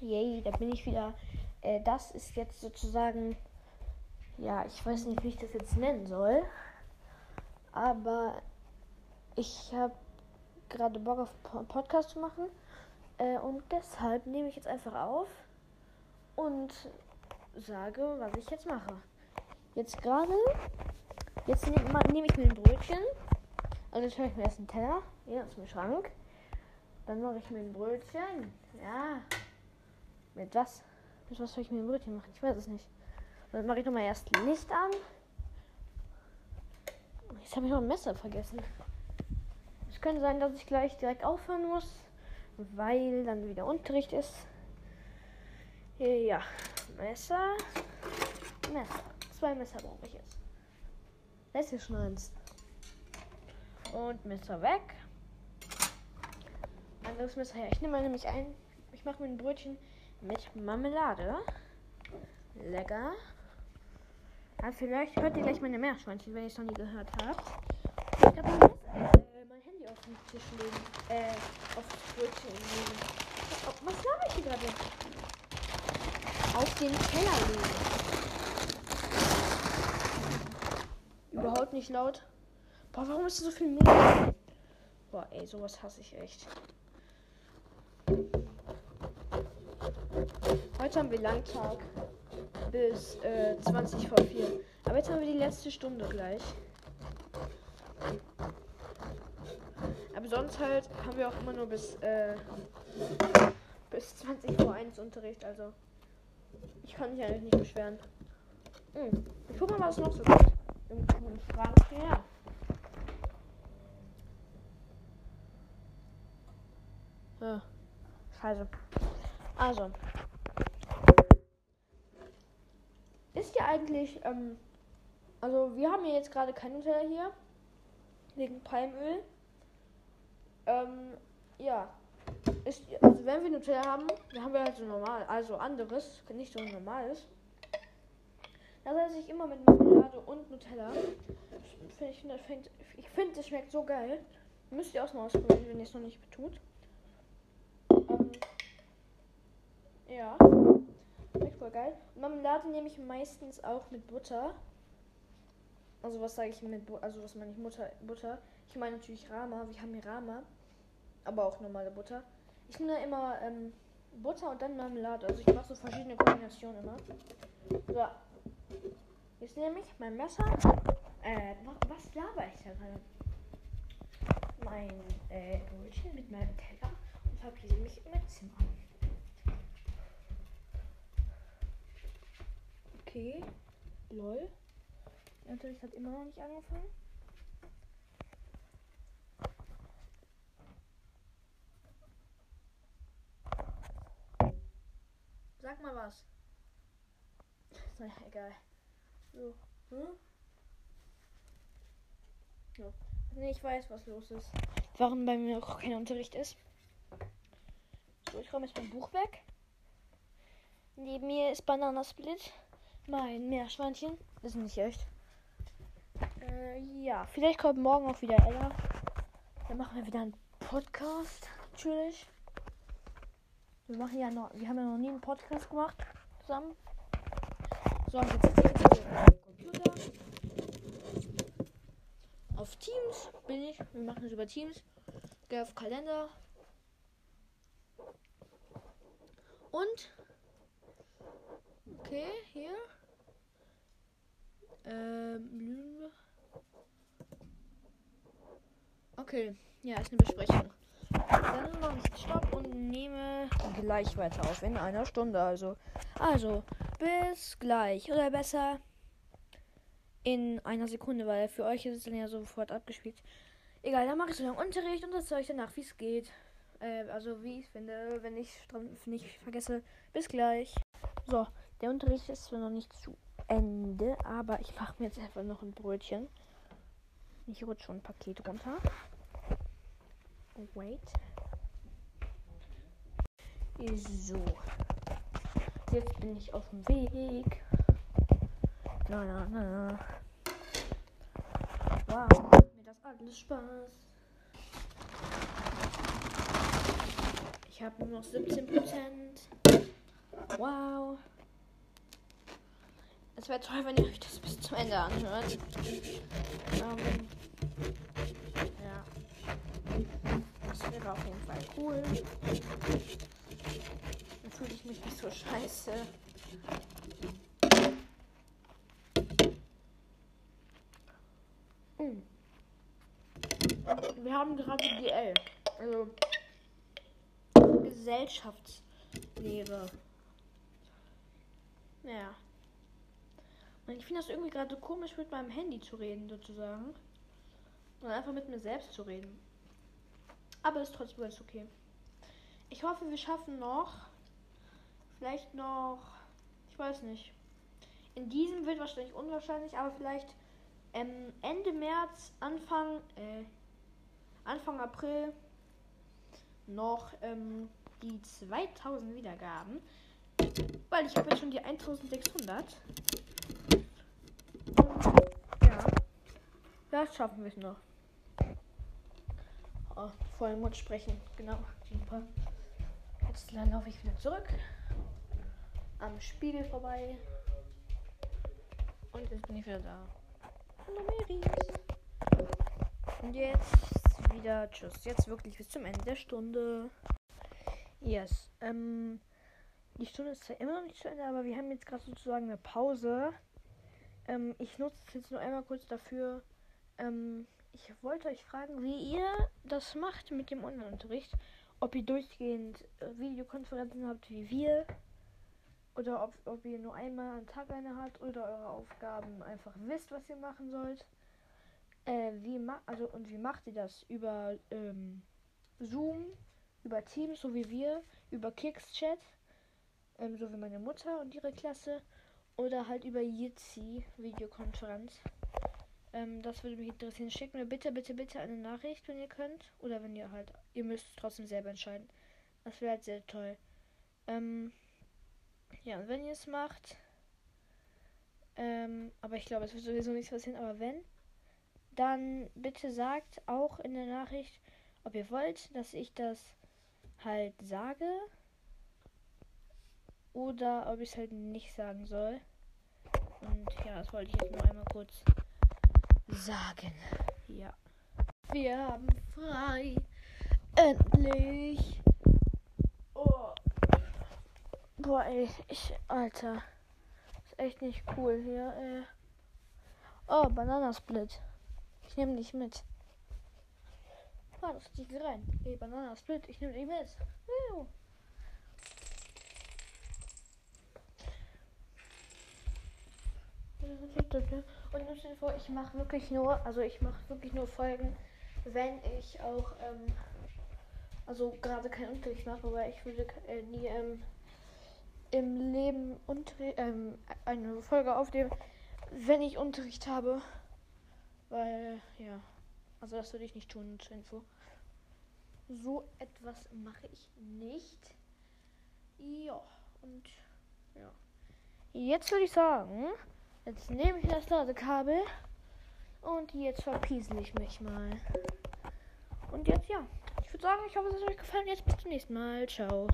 Yay, da bin ich wieder. Äh, das ist jetzt sozusagen. Ja, ich weiß nicht, wie ich das jetzt nennen soll. Aber ich habe gerade Bock auf Po- Podcast zu machen. Äh, und deshalb nehme ich jetzt einfach auf und sage, was ich jetzt mache. Jetzt gerade. Jetzt nehme nehm ich mir ein Brötchen. Also jetzt höre ich mir erst einen Teller. Hier ist mein Schrank. Dann mache ich mir ein Brötchen. Ja. Mit was? Mit was soll ich mir ein Brötchen machen? Ich weiß es nicht. Dann mache ich nochmal erst Licht an. Jetzt habe ich noch ein Messer vergessen. Es könnte sein, dass ich gleich direkt aufhören muss, weil dann wieder Unterricht ist. Ja, Messer. Messer. Zwei Messer brauche ich jetzt. Da ist schon eins. Und Messer weg. Anderes Messer her. Ich nehme nämlich ein. Ich mache mir ein Brötchen mit Marmelade. Lecker. Ja, vielleicht hört ihr gleich meine Meerschweinchen, wenn ihr es noch nie gehört habt. Ich habe äh, mein Handy auf den Tisch legen. Äh, auf das Brötchen legen. Was laber ich hier gerade? Auf den Teller legen. Überhaupt nicht laut. Boah, warum ist so viel Mehl? Boah, ey, sowas hasse ich echt. Heute haben wir Langtag bis äh, 20 vor 4. Aber jetzt haben wir die letzte Stunde gleich. Aber sonst halt haben wir auch immer nur bis, äh, bis 20 vor 1 Unterricht. Also ich kann mich eigentlich nicht beschweren. Hm. Ich guck mal, was noch so gibt. Im, Schrank. Ja. Ja. Scheiße. Also. Ist ja eigentlich, ähm, also wir haben ja jetzt gerade kein Nutella hier. Wegen Palmöl. Ähm, ja. Ist, also wenn wir Nutella haben, dann haben wir halt so normal, also anderes, nicht so normales. Das esse ich immer mit Marmelade und Nutella. Find ich finde, find, ich finde, es schmeckt so geil. Müsst ihr auch mal ausprobieren, wenn ihr es noch nicht tut. Ja. Schmeckt voll geil. Marmelade nehme ich meistens auch mit Butter. Also was sage ich mit Bu also was meine ich Mutter Butter? Ich meine natürlich Rama. Wir haben hier Rama, aber auch normale Butter. Ich nehme immer ähm, Butter und dann Marmelade. Also ich mache so verschiedene Kombinationen immer. So. Jetzt nehme ich mein Messer. Äh, wa- was laber ich da gerade? Mein äh, Brötchen mit meinem Teller und verpiese mich im Zimmer. Okay. Lol. Unterricht hat immer noch nicht angefangen. Sag mal was. Naja, egal. So. Hm? So. Nee, ich weiß, was los ist. Warum bei mir auch kein Unterricht ist. So, ich räume jetzt mein Buch weg. Neben mir ist Bananasplit. Mein Meerschweinchen. Das ist nicht echt. Äh, ja, vielleicht kommt morgen auch wieder Ella. Dann machen wir wieder einen Podcast. Natürlich. Wir machen ja noch, wir haben ja noch nie einen Podcast gemacht zusammen. So, jetzt sitze ich Computer. Auf Teams bin ich. Wir machen es über Teams. Gehe auf Kalender. Und. Okay, hier. Ähm. Okay, ja, ist eine Besprechung. Dann mache ich Stopp und nehme gleich weiter auf. In einer Stunde also. Also, bis gleich. Oder besser in einer Sekunde, weil für euch ist es dann ja sofort abgespielt. Egal, dann mache ich so lange Unterricht und erzähle euch danach, wie es geht. Äh, also wie ich finde, wenn ich nicht vergesse. Bis gleich. So, der Unterricht ist noch nicht zu Ende, aber ich mache mir jetzt einfach noch ein Brötchen. Ich rutsche schon ein Paket runter. Wait. So. Jetzt bin ich auf dem Weg. Na, na, na. Wow, macht mir das alles Spaß. Ich habe nur noch 17 Prozent. Wow. Es wäre toll, wenn ihr euch das bis zum Ende anhört. Ähm, ja. Das wäre auf jeden Fall cool. Dann fühle ich mich nicht so scheiße. Mm. Wir haben gerade GL. Also Gesellschaftslehre. Ja. Ich finde das irgendwie gerade komisch, mit meinem Handy zu reden, sozusagen. Und einfach mit mir selbst zu reden. Aber ist trotzdem ganz okay. Ich hoffe, wir schaffen noch. Vielleicht noch. Ich weiß nicht. In diesem wird wahrscheinlich unwahrscheinlich, aber vielleicht ähm, Ende März, Anfang, äh, Anfang April noch ähm, die 2000 Wiedergaben. Weil ich habe jetzt schon die 1600. Ja. Das schaffen wir noch. Oh, Mund sprechen. Genau. Super. Jetzt laufe ich wieder zurück. Am Spiegel vorbei. Und jetzt bin ich wieder da. Hallo Meris. Und jetzt wieder Tschüss. Jetzt wirklich bis zum Ende der Stunde. Yes. Ähm, die Stunde ist zwar immer noch nicht zu Ende, aber wir haben jetzt gerade sozusagen eine Pause. Ähm, ich nutze es jetzt nur einmal kurz dafür. Ähm, ich wollte euch fragen, wie ihr das macht mit dem Online-Unterricht. Ob ihr durchgehend äh, Videokonferenzen habt wie wir. Oder ob, ob ihr nur einmal am Tag eine habt oder eure Aufgaben einfach wisst, was ihr machen sollt. Äh, wie ma also und wie macht ihr das? Über ähm, Zoom, über Teams, so wie wir, über Kicks-Chat, ähm, so wie meine Mutter und ihre Klasse, oder halt über Jitsi Videokonferenz. Ähm, das würde mich interessieren. Schickt mir bitte, bitte, bitte eine Nachricht, wenn ihr könnt. Oder wenn ihr halt, ihr müsst trotzdem selber entscheiden. Das wäre halt sehr toll. Ähm, ja, und wenn ihr es macht, ähm, aber ich glaube, es wird sowieso nichts passieren, aber wenn, dann bitte sagt auch in der Nachricht, ob ihr wollt, dass ich das halt sage oder ob ich es halt nicht sagen soll. Und ja, das wollte ich jetzt nur einmal kurz sagen. Ja. Wir haben frei. Endlich. Oh. Boah, ey, ich, Alter. Ist echt nicht cool hier, ey. Oh, Bananasplit. Ich nehme dich mit. Das ist die rein. Ey, Bananasplit, ich nehme dich mit. Juhu. Und dir vor, ich mache wirklich nur, also ich mache wirklich nur Folgen, wenn ich auch, ähm, also gerade keinen Unterricht mache, weil ich würde äh, nie ähm, im Leben Unterricht, ähm, eine Folge aufnehmen, wenn ich Unterricht habe. Weil, ja, also das würde ich nicht tun zur Info. So etwas mache ich nicht. Ja, und ja. Jetzt würde ich sagen, Jetzt nehme ich das Ladekabel und jetzt verpiesel ich mich mal. Und jetzt ja. Ich würde sagen, ich hoffe, es hat euch gefallen. Jetzt bis zum nächsten Mal. Ciao.